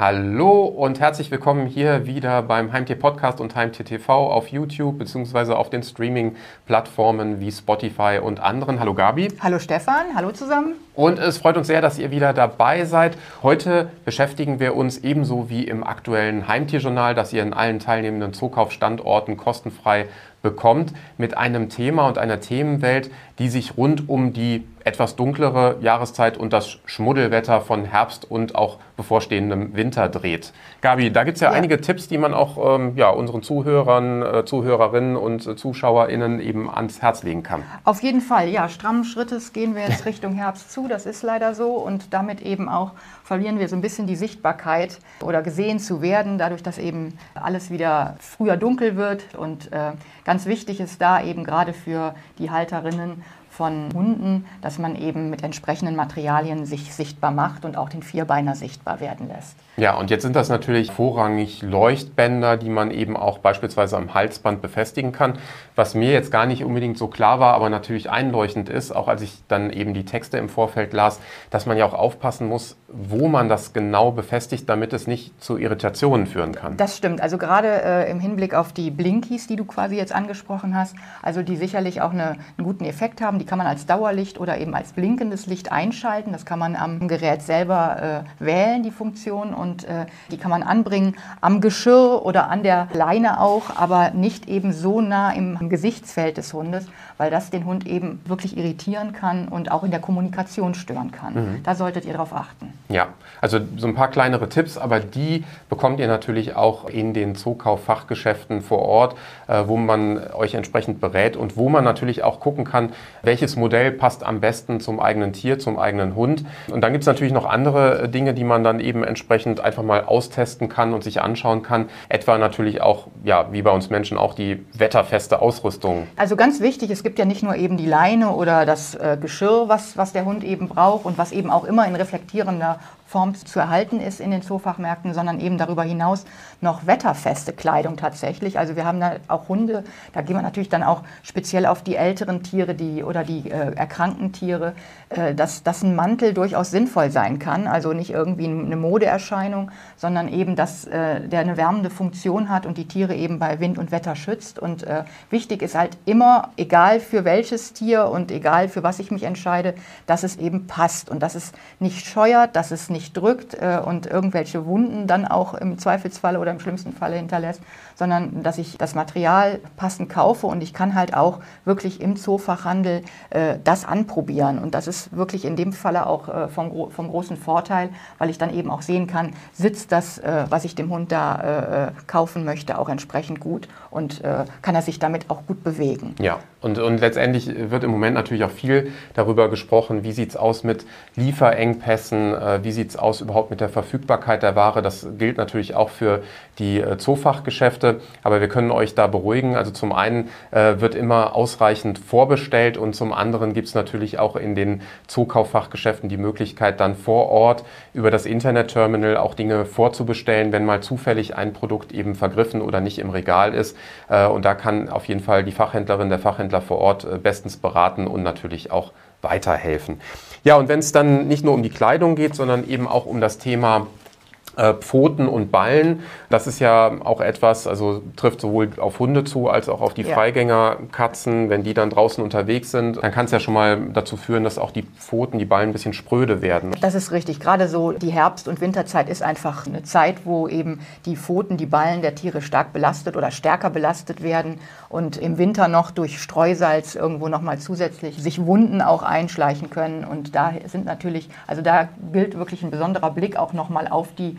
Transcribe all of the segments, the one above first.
Hallo und herzlich willkommen hier wieder beim Heimtier Podcast und Heimtier TV auf YouTube bzw. auf den Streaming-Plattformen wie Spotify und anderen. Hallo Gabi. Hallo Stefan, hallo zusammen. Und es freut uns sehr, dass ihr wieder dabei seid. Heute beschäftigen wir uns ebenso wie im aktuellen Heimtierjournal, das ihr in allen teilnehmenden Zukaufstandorten kostenfrei bekommt, mit einem Thema und einer Themenwelt, die sich rund um die etwas dunklere Jahreszeit und das Schmuddelwetter von Herbst und auch bevorstehendem Winter dreht. Gabi, da gibt es ja, ja, einige Tipps, die man auch ähm, ja, unseren Zuhörern, äh, Zuhörerinnen und äh, ZuschauerInnen eben ans Herz legen kann. Auf jeden Fall, ja. Strammen Schrittes gehen wir jetzt Richtung Herbst zu, das ist leider so. Und damit eben auch verlieren wir so ein bisschen die Sichtbarkeit oder gesehen zu werden, dadurch, dass eben alles wieder früher dunkel wird. Und äh, ganz wichtig ist da eben gerade für die Halterinnen von Hunden, dass man eben mit entsprechenden Materialien sich sichtbar macht und auch den Vierbeiner sichtbar werden lässt. Ja, und jetzt sind das natürlich vorrangig Leuchtbänder, die man eben auch beispielsweise am Halsband befestigen kann. Was mir jetzt gar nicht unbedingt so klar war, aber natürlich einleuchtend ist, auch als ich dann eben die Texte im Vorfeld las, dass man ja auch aufpassen muss, wo man das genau befestigt, damit es nicht zu Irritationen führen kann. Das stimmt. Also gerade äh, im Hinblick auf die Blinkies, die du quasi jetzt angesprochen hast, also die sicherlich auch eine, einen guten Effekt haben, die kann man als Dauerlicht oder eben als blinkendes Licht einschalten. Das kann man am Gerät selber äh, wählen, die Funktion. Und und äh, die kann man anbringen am Geschirr oder an der Leine auch, aber nicht eben so nah im Gesichtsfeld des Hundes, weil das den Hund eben wirklich irritieren kann und auch in der Kommunikation stören kann. Mhm. Da solltet ihr darauf achten. Ja, also so ein paar kleinere Tipps, aber die bekommt ihr natürlich auch in den Zookauf-Fachgeschäften vor Ort, äh, wo man euch entsprechend berät und wo man natürlich auch gucken kann, welches Modell passt am besten zum eigenen Tier, zum eigenen Hund. Und dann gibt es natürlich noch andere Dinge, die man dann eben entsprechend einfach mal austesten kann und sich anschauen kann. Etwa natürlich auch, ja, wie bei uns Menschen auch die wetterfeste Ausrüstung. Also ganz wichtig, es gibt ja nicht nur eben die Leine oder das äh, Geschirr, was, was der Hund eben braucht und was eben auch immer in reflektierender Form zu erhalten ist in den Zoofachmärkten, sondern eben darüber hinaus noch wetterfeste Kleidung tatsächlich. Also wir haben da auch Hunde, da gehen wir natürlich dann auch speziell auf die älteren Tiere die, oder die äh, erkrankten Tiere, äh, dass, dass ein Mantel durchaus sinnvoll sein kann. Also nicht irgendwie eine Modeerscheinung, sondern eben, dass äh, der eine wärmende Funktion hat und die Tiere eben bei Wind und Wetter schützt. Und äh, wichtig ist halt immer, egal für welches Tier und egal für was ich mich entscheide, dass es eben passt und dass es nicht scheuert, dass es nicht nicht drückt äh, und irgendwelche Wunden dann auch im Zweifelsfalle oder im schlimmsten Falle hinterlässt, sondern dass ich das Material passend kaufe und ich kann halt auch wirklich im Zoofachhandel äh, das anprobieren. Und das ist wirklich in dem Falle auch äh, vom, vom großen Vorteil, weil ich dann eben auch sehen kann, sitzt das, äh, was ich dem Hund da äh, äh, kaufen möchte, auch entsprechend gut und kann er sich damit auch gut bewegen. Ja, und, und letztendlich wird im Moment natürlich auch viel darüber gesprochen, wie sieht es aus mit Lieferengpässen, wie sieht es aus überhaupt mit der Verfügbarkeit der Ware. Das gilt natürlich auch für die äh, Zoofachgeschäfte, aber wir können euch da beruhigen. Also zum einen äh, wird immer ausreichend vorbestellt und zum anderen gibt es natürlich auch in den Zookauffachgeschäften die Möglichkeit, dann vor Ort über das Internetterminal auch Dinge vorzubestellen, wenn mal zufällig ein Produkt eben vergriffen oder nicht im Regal ist. Äh, und da kann auf jeden Fall die Fachhändlerin, der Fachhändler vor Ort äh, bestens beraten und natürlich auch weiterhelfen. Ja, und wenn es dann nicht nur um die Kleidung geht, sondern eben auch um das Thema Pfoten und Ballen. Das ist ja auch etwas, also trifft sowohl auf Hunde zu als auch auf die ja. Freigängerkatzen. Wenn die dann draußen unterwegs sind, dann kann es ja schon mal dazu führen, dass auch die Pfoten, die Ballen ein bisschen spröde werden. Das ist richtig. Gerade so die Herbst- und Winterzeit ist einfach eine Zeit, wo eben die Pfoten, die Ballen der Tiere stark belastet oder stärker belastet werden und im Winter noch durch Streusalz irgendwo noch mal zusätzlich sich Wunden auch einschleichen können. Und da sind natürlich, also da gilt wirklich ein besonderer Blick auch noch mal auf die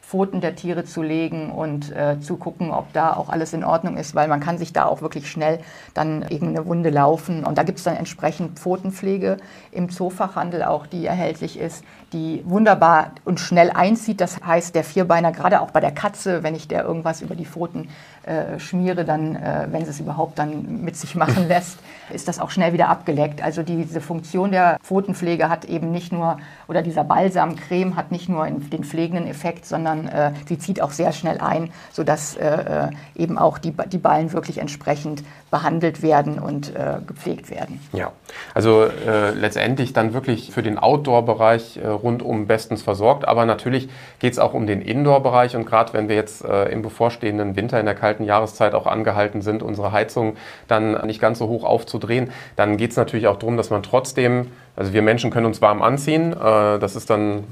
Pfoten der Tiere zu legen und äh, zu gucken, ob da auch alles in Ordnung ist, weil man kann sich da auch wirklich schnell dann irgendeine Wunde laufen. Und da gibt es dann entsprechend Pfotenpflege im Zoofachhandel auch, die erhältlich ist, die wunderbar und schnell einzieht. Das heißt, der Vierbeiner, gerade auch bei der Katze, wenn ich der irgendwas über die Pfoten äh, schmiere, dann, äh, wenn sie es überhaupt dann mit sich machen lässt, ist das auch schnell wieder abgeleckt. Also diese Funktion der Pfotenpflege hat eben nicht nur, oder dieser Balsamcreme hat nicht nur den pflegenden Effekt, sondern sondern äh, sie zieht auch sehr schnell ein, sodass äh, äh eben auch die, die Ballen wirklich entsprechend behandelt werden und äh, gepflegt werden. Ja, also äh, letztendlich dann wirklich für den Outdoor-Bereich äh, rundum bestens versorgt, aber natürlich geht es auch um den Indoor-Bereich. Und gerade wenn wir jetzt im bevorstehenden Winter in der kalten Jahreszeit auch angehalten sind, unsere Heizung dann nicht ganz so hoch aufzudrehen, dann geht es natürlich auch darum, dass man trotzdem also wir Menschen können uns warm anziehen. Äh, das ist dann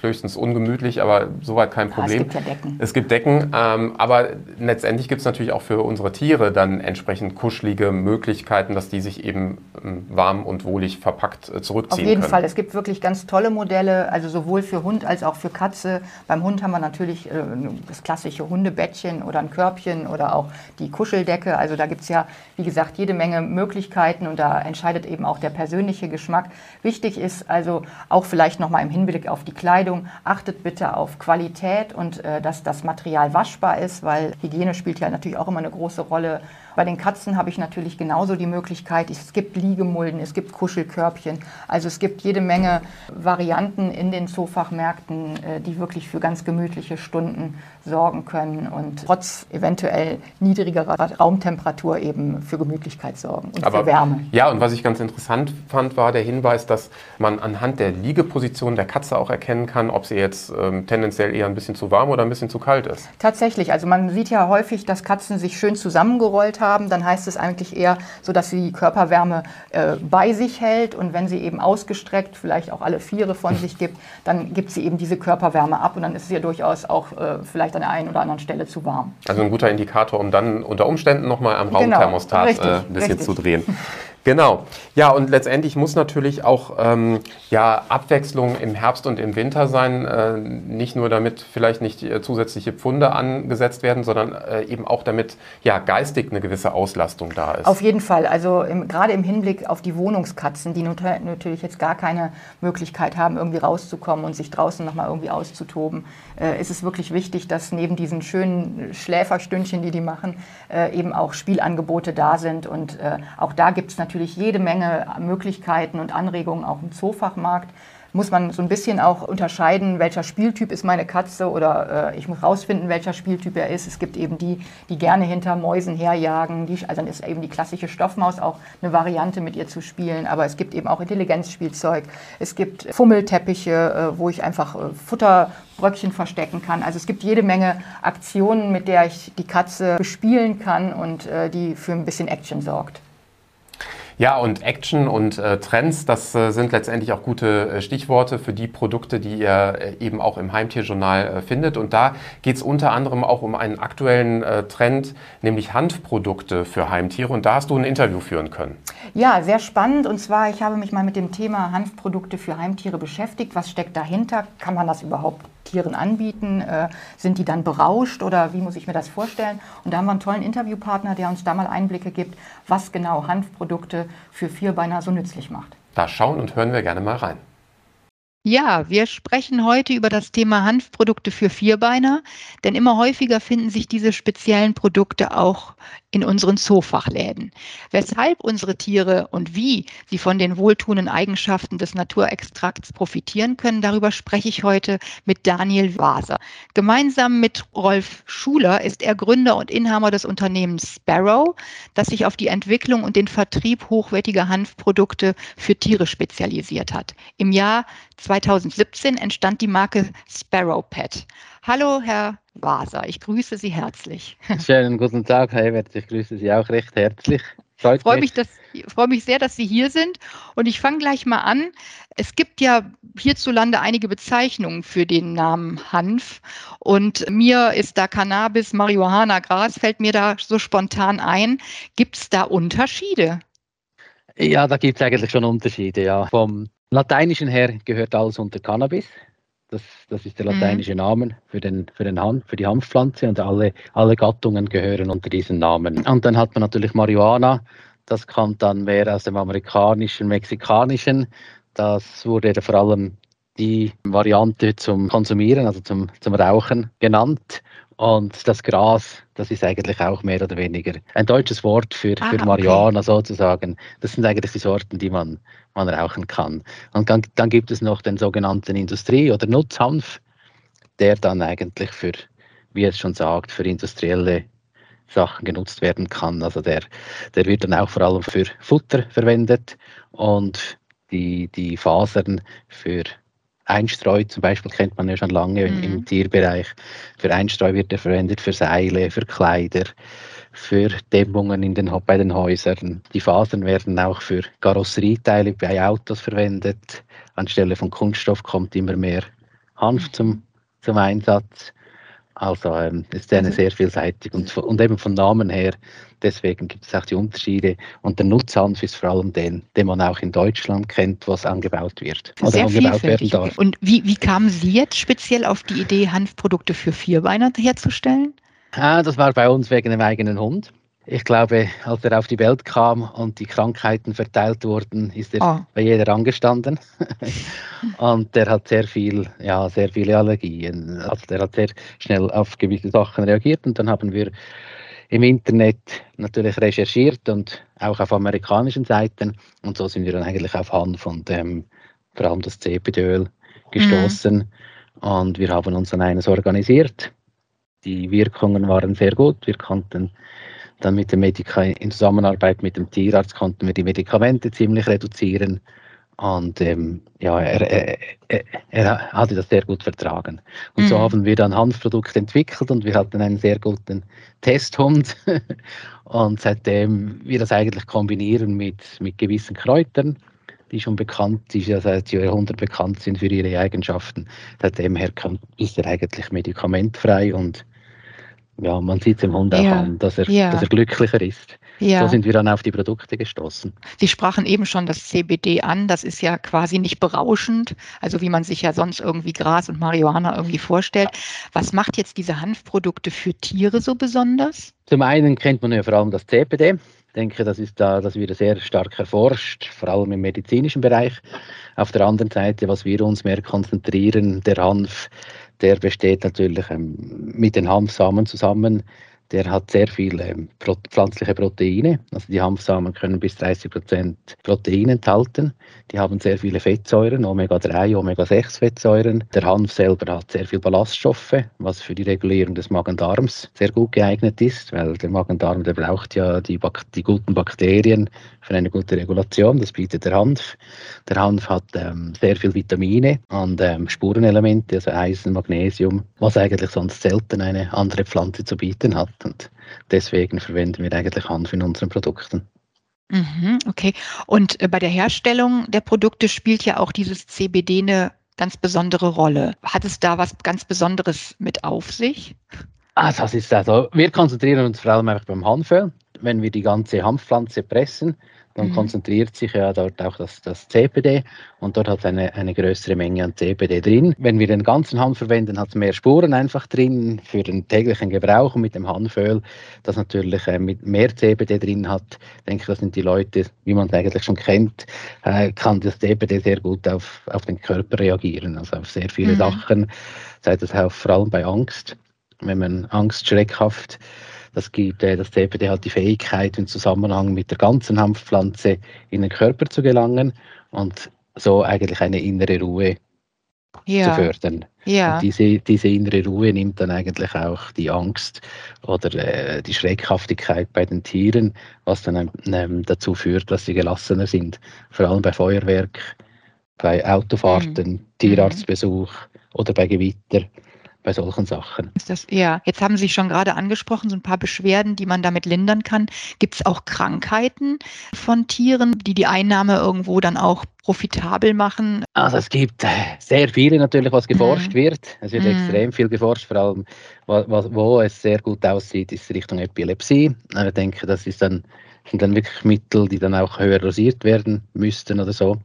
höchstens ungemütlich, aber soweit kein Problem. Ja, es gibt ja Decken. Es gibt Decken, ähm, aber letztendlich gibt es natürlich auch für unsere Tiere dann entsprechend kuschelige Möglichkeiten, dass die sich eben ähm, warm und wohlig verpackt äh, zurückziehen Auf jeden können. Fall. Es gibt wirklich ganz tolle Modelle, also sowohl für Hund als auch für Katze. Beim Hund haben wir natürlich äh, das klassische Hundebettchen oder ein Körbchen oder auch die Kuscheldecke. Also da gibt es ja, wie gesagt, jede Menge Möglichkeiten und da entscheidet eben auch der persönliche Geschmack. Wichtig ist also auch vielleicht nochmal im Hinblick auf die Kleidung, achtet bitte auf Qualität und äh, dass das Material waschbar ist, weil Hygiene spielt ja natürlich auch immer eine große Rolle. Bei den Katzen habe ich natürlich genauso die Möglichkeit, es gibt Liegemulden, es gibt Kuschelkörbchen, also es gibt jede Menge Varianten in den Zoofachmärkten, äh, die wirklich für ganz gemütliche Stunden sorgen können und trotz eventuell niedrigerer Raumtemperatur eben für Gemütlichkeit sorgen und Aber, für Wärme. Ja, und was ich ganz interessant fand, war der Hinweis, dass man anhand der Liegeposition der Katze auch erkennen kann, ob sie jetzt ähm, tendenziell eher ein bisschen zu warm oder ein bisschen zu kalt ist. Tatsächlich, also man sieht ja häufig, dass Katzen sich schön zusammengerollt haben. Dann heißt es eigentlich eher so, dass sie die Körperwärme äh, bei sich hält und wenn sie eben ausgestreckt, vielleicht auch alle Viere von sich gibt, dann gibt sie eben diese Körperwärme ab und dann ist sie ja durchaus auch äh, vielleicht an der einen oder anderen Stelle zu warm. Also ein guter Indikator, um dann unter Umständen nochmal am genau, Raumthermostat genau, richtig, äh, ein bisschen richtig. zu drehen. Genau. Ja, und letztendlich muss natürlich auch ähm, ja, Abwechslung im Herbst und im Winter sein. Äh, nicht nur damit vielleicht nicht äh, zusätzliche Pfunde angesetzt werden, sondern äh, eben auch damit ja, geistig eine gewisse Auslastung da ist. Auf jeden Fall. Also gerade im Hinblick auf die Wohnungskatzen, die natürlich jetzt gar keine Möglichkeit haben, irgendwie rauszukommen und sich draußen nochmal irgendwie auszutoben, äh, ist es wirklich wichtig, dass neben diesen schönen Schläferstündchen, die die machen, äh, eben auch Spielangebote da sind. Und äh, auch da gibt es natürlich natürlich jede Menge Möglichkeiten und Anregungen auch im Zoofachmarkt. Muss man so ein bisschen auch unterscheiden, welcher Spieltyp ist meine Katze oder äh, ich muss rausfinden, welcher Spieltyp er ist. Es gibt eben die, die gerne hinter Mäusen herjagen. Die, also dann ist eben die klassische Stoffmaus auch eine Variante, mit ihr zu spielen. Aber es gibt eben auch Intelligenzspielzeug. Es gibt Fummelteppiche, äh, wo ich einfach äh, Futterbröckchen verstecken kann. Also es gibt jede Menge Aktionen, mit der ich die Katze bespielen kann und äh, die für ein bisschen Action sorgt. Ja, und Action und äh, Trends, das äh, sind letztendlich auch gute äh, Stichworte für die Produkte, die ihr äh, eben auch im Heimtierjournal äh, findet. Und da geht es unter anderem auch um einen aktuellen äh, Trend, nämlich Hanfprodukte für Heimtiere. Und da hast du ein Interview führen können. Ja, sehr spannend. Und zwar, ich habe mich mal mit dem Thema Hanfprodukte für Heimtiere beschäftigt. Was steckt dahinter? Kann man das überhaupt Tieren anbieten? Äh, sind die dann berauscht oder wie muss ich mir das vorstellen? Und da haben wir einen tollen Interviewpartner, der uns da mal Einblicke gibt, was genau Hanfprodukte für Vierbeiner so nützlich macht. Da schauen und hören wir gerne mal rein. Ja, wir sprechen heute über das Thema Hanfprodukte für Vierbeiner, denn immer häufiger finden sich diese speziellen Produkte auch in unseren Zoofachläden. Weshalb unsere Tiere und wie sie von den wohltuenden Eigenschaften des Naturextrakts profitieren können, darüber spreche ich heute mit Daniel Waser. Gemeinsam mit Rolf Schuler ist er Gründer und Inhaber des Unternehmens Sparrow, das sich auf die Entwicklung und den Vertrieb hochwertiger Hanfprodukte für Tiere spezialisiert hat. Im Jahr 2017 entstand die Marke Sparrow Pet. Hallo, Herr Waser, ich grüße Sie herzlich. Schönen guten Tag, Herr Evert, ich grüße Sie auch recht herzlich. Ich freue mich, dass, freue mich sehr, dass Sie hier sind. Und ich fange gleich mal an. Es gibt ja hierzulande einige Bezeichnungen für den Namen Hanf. Und mir ist da Cannabis, Marihuana, Gras, fällt mir da so spontan ein. Gibt es da Unterschiede? Ja, da gibt es eigentlich schon Unterschiede. Ja. Vom Lateinischen her gehört alles unter Cannabis. Das, das ist der mhm. lateinische mhm. Name für, den, für, den Hanf, für die Hanfpflanze und alle, alle Gattungen gehören unter diesen Namen. Und dann hat man natürlich Marihuana, das kommt dann mehr aus dem amerikanischen, mexikanischen. Das wurde vor allem die Variante zum Konsumieren, also zum, zum Rauchen genannt. Und das Gras, das ist eigentlich auch mehr oder weniger ein deutsches Wort für, ah, für Marihuana okay. sozusagen. Das sind eigentlich die Sorten, die man, man rauchen kann. Und dann, dann gibt es noch den sogenannten Industrie- oder Nutzhanf. der dann eigentlich für, wie es schon sagt, für industrielle Sachen genutzt werden kann. Also der, der wird dann auch vor allem für Futter verwendet und die, die Fasern für Einstreu zum Beispiel kennt man ja schon lange mhm. im Tierbereich. Für Einstreu wird er verwendet, für Seile, für Kleider, für Dämmungen in den, bei den Häusern. Die Fasern werden auch für Karosserieteile bei Autos verwendet. Anstelle von Kunststoff kommt immer mehr Hanf mhm. zum, zum Einsatz. Also ähm, ist eine mhm. sehr vielseitig und, und eben von Namen her, deswegen gibt es auch die Unterschiede. Und der Nutzhanf ist vor allem den, den man auch in Deutschland kennt, was angebaut wird oder sehr angebaut werden darf. Und wie, wie kamen Sie jetzt speziell auf die Idee, Hanfprodukte für Vierbeiner herzustellen? Ah, das war bei uns wegen dem eigenen Hund. Ich glaube, als er auf die Welt kam und die Krankheiten verteilt wurden, ist er oh. bei jeder angestanden. und der hat sehr viel, ja, sehr viele Allergien. Also der hat sehr schnell auf gewisse Sachen reagiert und dann haben wir im Internet natürlich recherchiert und auch auf amerikanischen Seiten und so sind wir dann eigentlich auf Hanf und ähm, vor allem das CBD-Öl gestoßen mhm. und wir haben uns dann eines organisiert. Die Wirkungen waren sehr gut. Wir konnten dann mit dem Medika in Zusammenarbeit mit dem Tierarzt konnten wir die Medikamente ziemlich reduzieren. Und ähm, ja, er, er, er, hatte das sehr gut vertragen. Und mhm. so haben wir dann Hanfprodukte entwickelt und wir hatten einen sehr guten Testhund. und seitdem wir das eigentlich kombinieren mit, mit gewissen Kräutern, die schon bekannt, die ja seit Jahrhunderten bekannt sind für ihre Eigenschaften, seitdem her ist er eigentlich medikamentfrei und ja, man sieht es im Hund auch ja. an, dass er, ja. dass er glücklicher ist. Ja. So sind wir dann auf die Produkte gestoßen. Sie sprachen eben schon das CBD an. Das ist ja quasi nicht berauschend, also wie man sich ja sonst irgendwie Gras und Marihuana irgendwie vorstellt. Was macht jetzt diese Hanfprodukte für Tiere so besonders? Zum einen kennt man ja vor allem das CBD. Ich denke, das ist da, das wird sehr stark erforscht, vor allem im medizinischen Bereich. Auf der anderen Seite, was wir uns mehr konzentrieren, der Hanf, der besteht natürlich ähm, mit den Hanfsamen zusammen der hat sehr viele ähm, pflanzliche Proteine. Also die Hanfsamen können bis 30 Prozent Protein enthalten. Die haben sehr viele Fettsäuren, Omega-3, Omega-6-Fettsäuren. Der Hanf selber hat sehr viele Ballaststoffe, was für die Regulierung des Magen-Darms sehr gut geeignet ist, weil der Magen-Darm, der braucht ja die, die, guten Bakterien für eine gute Regulation. Das bietet der Hanf. Der Hanf hat ähm, sehr viele Vitamine und ähm, Spurenelemente, also Eisen, Magnesium, was eigentlich sonst selten eine andere Pflanze zu bieten hat. Und deswegen verwenden wir eigentlich Hanf in unseren Produkten. Mhm, okay. Und äh, bei der Herstellung der Produkte spielt ja auch dieses CBD eine ganz besondere Rolle. Hat es da was ganz Besonderes mit auf sich? Ah, das ist also, wir konzentrieren uns vor allem einfach beim Hanföl. Wenn wir die ganze Hanfpflanze pressen, dann mhm. konzentriert sich ja dort auch das, das CBD und dort hat es eine, eine größere Menge an CBD drin. Wenn wir den ganzen Hanf verwenden, hat es mehr Spuren einfach drin für den täglichen Gebrauch und mit dem Hanföl, das natürlich äh, mit mehr CBD drin hat, denke ich, das sind die Leute, wie man es eigentlich schon kennt, äh, kann das CBD sehr gut auf, auf den Körper reagieren, also auf sehr viele mhm. Sachen, sei das auch vor allem bei Angst, wenn man Angst schreckhaft das gibt, äh, das CBD hat die Fähigkeit, im Zusammenhang mit der ganzen Hanfpflanze in den Körper zu gelangen und so eigentlich eine innere Ruhe ja. zu fördern. Ja. Und diese, diese innere Ruhe nimmt dann eigentlich auch die Angst oder äh, die Schreckhaftigkeit bei den Tieren, was dann ähm, dazu führt, dass sie gelassener sind. Vor allem bei Feuerwerk, bei Autofahrten, mhm. Tierarztbesuch oder bei Gewitter bei solchen Sachen. Das, ja, jetzt haben Sie schon gerade angesprochen, so ein paar Beschwerden, die man damit lindern kann. Gibt es auch Krankheiten von Tieren, die die Einnahme irgendwo dann auch profitabel machen? Also es gibt äh, sehr viele natürlich, was geforscht mhm. wird. Es wird mhm. extrem viel geforscht, vor allem wo, wo, es sehr gut aussieht, ist Richtung Epilepsie. Ich denke, das ist dann, sind dann wirklich Mittel, die dann auch höher dosiert werden müssten oder so.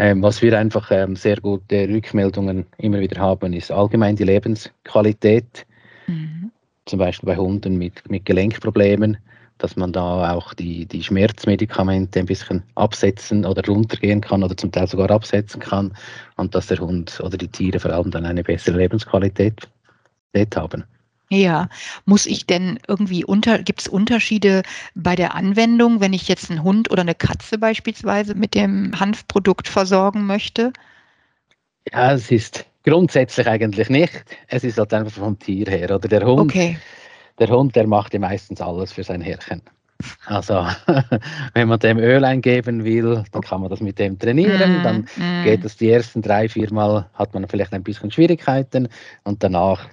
Ähm, was wir einfach ähm, sehr gute Rückmeldungen immer wieder haben, ist allgemein die Lebensqualität. Mhm. Zum Beispiel bei Hunden mit, mit Gelenkproblemen, dass man da auch die, die Schmerzmedikamente ein bisschen absetzen oder runtergehen kann oder zum Teil sogar absetzen kann und dass der Hund oder die Tiere vor allem dann eine bessere Lebensqualität haben. Ja, muss ich denn irgendwie unter, gibt es Unterschiede bei der Anwendung, wenn ich jetzt einen Hund oder eine Katze beispielsweise mit dem Hanfprodukt versorgen möchte? Ja, es ist Grundsätzlich eigentlich nicht. Es ist halt einfach vom Tier her. Oder der Hund, Okay. der Hund, der macht ja meistens alles für sein Herrchen. Also, wenn man dem Öl eingeben will, dann kann man das mit dem trainieren. Mm, Dann mm. geht es die ersten drei, vier Mal, hat man vielleicht ein bisschen Schwierigkeiten und danach,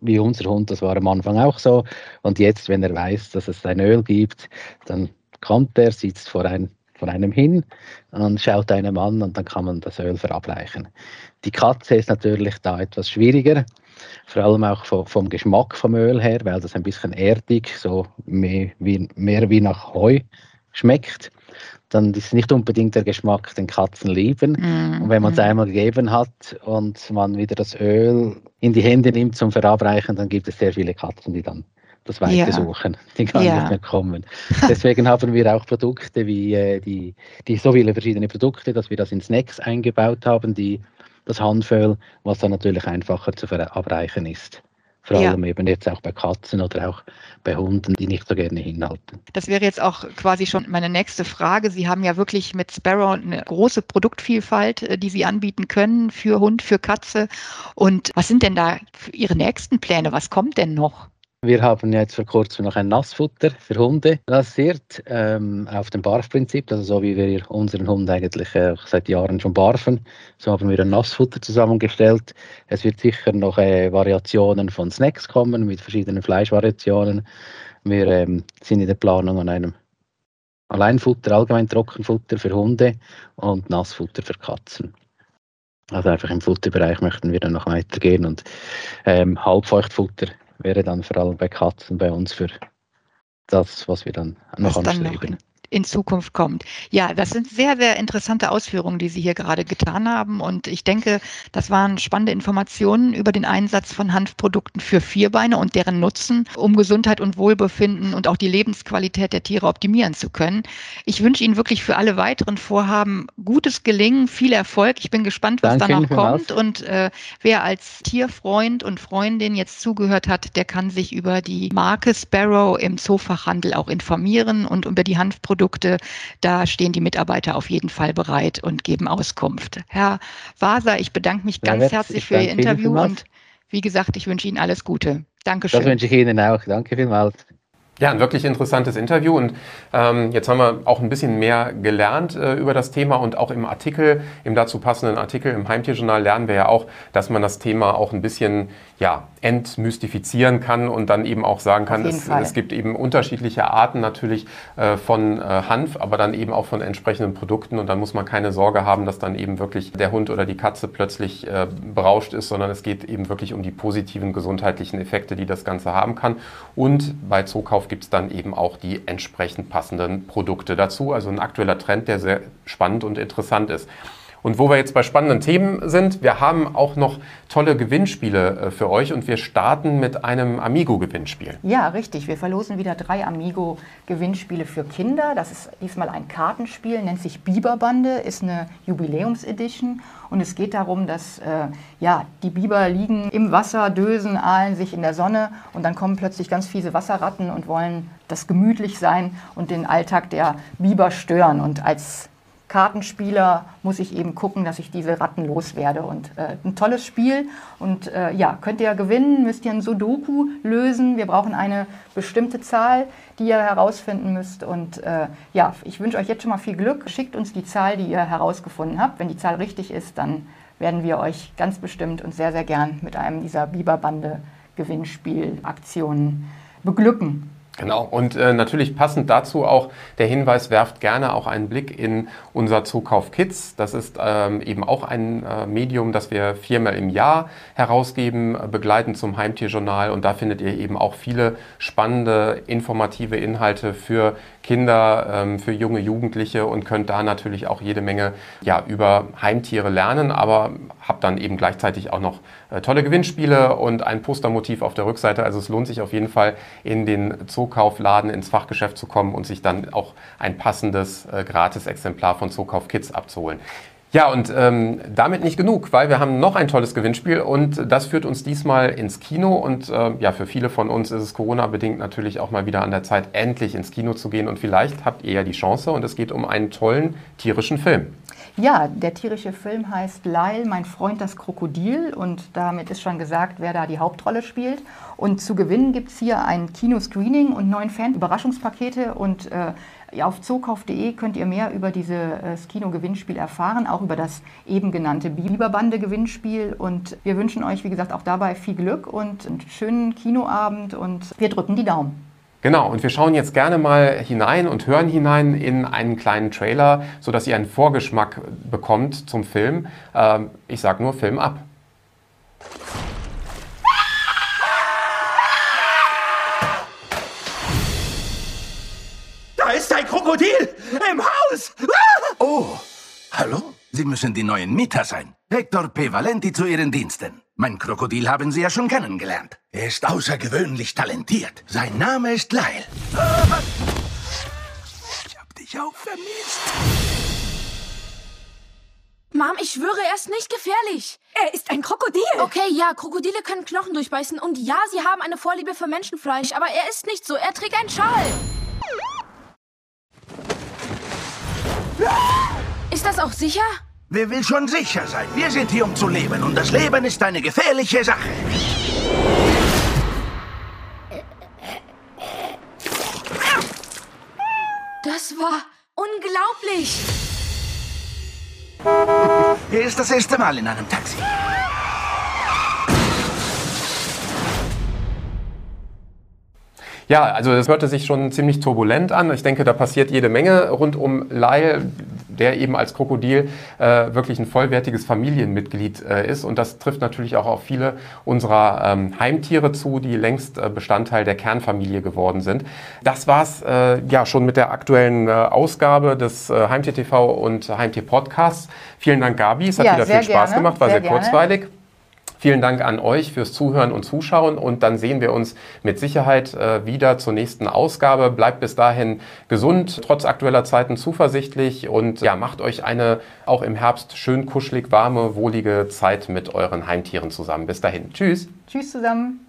wie unser Hund, das war am Anfang auch so. Und jetzt, wenn er weiß, dass es ein Öl gibt, dann kommt er, sitzt vor, ein, vor einem hin und schaut einem an und dann kann man das Öl verabreichen. Die Katze ist natürlich da etwas schwieriger, vor allem auch vom, vom Geschmack vom Öl her, weil das ein bisschen erdig, so mehr wie, mehr wie nach Heu schmeckt. Dann ist nicht unbedingt der Geschmack, den Katzen lieben. Mm, Und wenn man es mm. einmal gegeben hat und man wieder das Öl in die Hände nimmt zum Verabreichen, dann gibt es sehr viele Katzen, die dann das Weite Ja. suchen. Die gar Ja. nicht mehr kommen. Deswegen haben wir auch Produkte wie äh, die, die so viele verschiedene Produkte, dass wir das in Snacks eingebaut haben, die das Hanföl, was dann natürlich einfacher zu verabreichen ist. Vor Ja. allem eben jetzt auch bei Katzen oder auch bei Hunden, die nicht so gerne hinhalten. Das wäre jetzt auch quasi schon meine nächste Frage. Sie haben ja wirklich mit Sparrow eine große Produktvielfalt, äh, die Sie anbieten können für Hund, für Katze. Und was sind denn da Ihre nächsten Pläne? Was kommt denn noch? Wir haben jetzt vor kurzem noch ein Nassfutter für Hunde lanciert, ähm, auf dem Barfprinzip, also so wie wir unseren Hund eigentlich äh, seit Jahren schon barfen. So haben wir ein Nassfutter zusammengestellt. Es wird sicher noch äh, Variationen von Snacks kommen mit verschiedenen Fleischvariationen. Wir ähm, sind in der Planung an einem Alleinfutter, allgemein Trockenfutter für Hunde und Nassfutter für Katzen. Also einfach im Futterbereich möchten wir dann noch weitergehen und ähm, Halbfeuchtfutter wäre dann vor allem bei Katzen bei uns für das, was wir dann noch Was dann noch anstreben. In Zukunft kommt. Ja, das sind sehr, sehr interessante Ausführungen, die Sie hier gerade getan haben. Und ich denke, das waren spannende Informationen über den Einsatz von Hanfprodukten für Vierbeine und deren Nutzen, um Gesundheit und Wohlbefinden und auch die Lebensqualität der Tiere optimieren zu können. Ich wünsche Ihnen wirklich für alle weiteren Vorhaben gutes Gelingen, viel Erfolg. Ich bin gespannt, was Danke da noch kommt. Und äh, wer als Tierfreund und Freundin jetzt zugehört hat, der kann sich über die Marke Sparrow im Zoofachhandel auch informieren und über die Hanfprodukte. Da stehen die Mitarbeiter auf jeden Fall bereit und geben Auskunft. Herr Waser, ich bedanke mich ganz herzlich ich für Ihr Interview und wie gesagt, ich wünsche Ihnen alles Gute. Das Dankeschön. wünsche ich Ihnen auch. Danke vielmals. Ja, ein wirklich interessantes Interview und ähm, jetzt haben wir auch ein bisschen mehr gelernt äh, über das Thema und auch im Artikel, im dazu passenden Artikel im Heimtierjournal lernen wir ja auch, dass man das Thema auch ein bisschen ja, entmystifizieren kann und dann eben auch sagen kann, es, es gibt eben unterschiedliche Arten natürlich äh, von äh, Hanf, aber dann eben auch von entsprechenden Produkten und dann muss man keine Sorge haben, dass dann eben wirklich der Hund oder die Katze plötzlich äh, berauscht ist, sondern es geht eben wirklich um die positiven gesundheitlichen Effekte, die das Ganze haben kann. Und bei Zookauf gibt es dann eben auch die entsprechend passenden Produkte dazu. Also ein aktueller Trend, der sehr spannend und interessant ist. Und wo wir jetzt bei spannenden Themen sind, wir haben auch noch tolle Gewinnspiele äh, für euch und wir starten mit einem Amigo-Gewinnspiel. Ja, richtig. Wir verlosen wieder drei Amigo-Gewinnspiele für Kinder. Das ist diesmal ein Kartenspiel, nennt sich Biberbande, ist eine Jubiläumsedition. Und es geht darum, dass äh, ja, die Biber liegen im Wasser, dösen, ahlen sich in der Sonne und dann kommen plötzlich ganz fiese Wasserratten und wollen das gemütlich sein und den Alltag der Biber stören. Und als Kartenspieler muss ich eben gucken, dass ich diese Ratten loswerde. Und äh, ein tolles Spiel. Und äh, ja, könnt ihr gewinnen, müsst ihr ein Sudoku lösen. Wir brauchen eine bestimmte Zahl, die ihr herausfinden müsst. Und äh, ja, ich wünsche euch jetzt schon mal viel Glück. Schickt uns die Zahl, die ihr herausgefunden habt. Wenn die Zahl richtig ist, dann werden wir euch ganz bestimmt und sehr, sehr gern mit einem dieser Biberbande Gewinnspielaktionen beglücken. Genau, und äh, natürlich passend dazu auch der Hinweis, werft gerne auch einen Blick in unser Zukauf Kids. Das ist ähm, eben auch ein äh, Medium, das wir viermal im Jahr herausgeben, äh, begleitend zum Heimtierjournal. Und da findet ihr eben auch viele spannende, informative Inhalte für Kinder, ähm, für junge Jugendliche und könnt da natürlich auch jede Menge ja, über Heimtiere lernen, aber habt dann eben gleichzeitig auch noch tolle Gewinnspiele und ein Postermotiv auf der Rückseite. Also es lohnt sich auf jeden Fall in den Zookaufladen ins Fachgeschäft zu kommen und sich dann auch ein passendes äh, Gratis-Exemplar von Zookauf Kids abzuholen. Ja, und ähm, damit nicht genug, weil wir haben noch ein tolles Gewinnspiel und das führt uns diesmal ins Kino. Und äh, ja, für viele von uns ist es Corona-bedingt natürlich auch mal wieder an der Zeit, endlich ins Kino zu gehen. Und vielleicht habt ihr ja die Chance und es geht um einen tollen tierischen Film. Ja, der tierische Film heißt Lyle, mein Freund das Krokodil und damit ist schon gesagt, wer da die Hauptrolle spielt. Und zu gewinnen gibt es hier ein Kinoscreening und neun Fan-Überraschungspakete und äh, auf zookauf.de könnt ihr mehr über dieses äh, Kino-Gewinnspiel erfahren, auch über das eben genannte Biberbande-Gewinnspiel. Und wir wünschen euch, wie gesagt, auch dabei viel Glück und einen schönen Kinoabend und wir drücken die Daumen. Genau, und wir schauen jetzt gerne mal hinein und hören hinein in einen kleinen Trailer, sodass ihr einen Vorgeschmack bekommt zum Film. Ähm, ich sage nur Film ab. Da ist ein Krokodil im Haus! Oh, hallo? Sie müssen die neuen Mieter sein. Hector P. Valenti zu Ihren Diensten. Mein Krokodil haben Sie ja schon kennengelernt. Er ist außergewöhnlich talentiert. Sein Name ist Lyle. Ich hab dich auch vermisst. Mom, ich schwöre, er ist nicht gefährlich. Er ist ein Krokodil. Okay, ja, Krokodile können Knochen durchbeißen und ja, sie haben eine Vorliebe für Menschenfleisch, aber er ist nicht so. Er trägt einen Schal. Ist das auch sicher? Wer will schon sicher sein? Wir sind hier, um zu leben. Und das Leben ist eine gefährliche Sache. Das war unglaublich. Er ist das erste Mal in einem Taxi. Ja, also das hörte sich schon ziemlich turbulent an. Ich denke, da passiert jede Menge rund um Lyle, der eben als Krokodil äh, wirklich ein vollwertiges Familienmitglied äh, ist. Und das trifft natürlich auch auf viele unserer ähm, Heimtiere zu, die längst äh, Bestandteil der Kernfamilie geworden sind. Das war's äh, ja schon mit der aktuellen äh, Ausgabe des äh, Heimtier TV und Heimtier Podcasts. Vielen Dank, Gabi. Es hat Ja, wieder viel Spaß gerne, gemacht, war sehr sehr, kurzweilig. Vielen Dank an euch fürs Zuhören und Zuschauen und dann sehen wir uns mit Sicherheit äh, wieder zur nächsten Ausgabe. Bleibt bis dahin gesund, trotz aktueller Zeiten zuversichtlich und ja, macht euch eine auch im Herbst schön kuschelig, warme, wohlige Zeit mit euren Heimtieren zusammen. Bis dahin. Tschüss. Tschüss zusammen.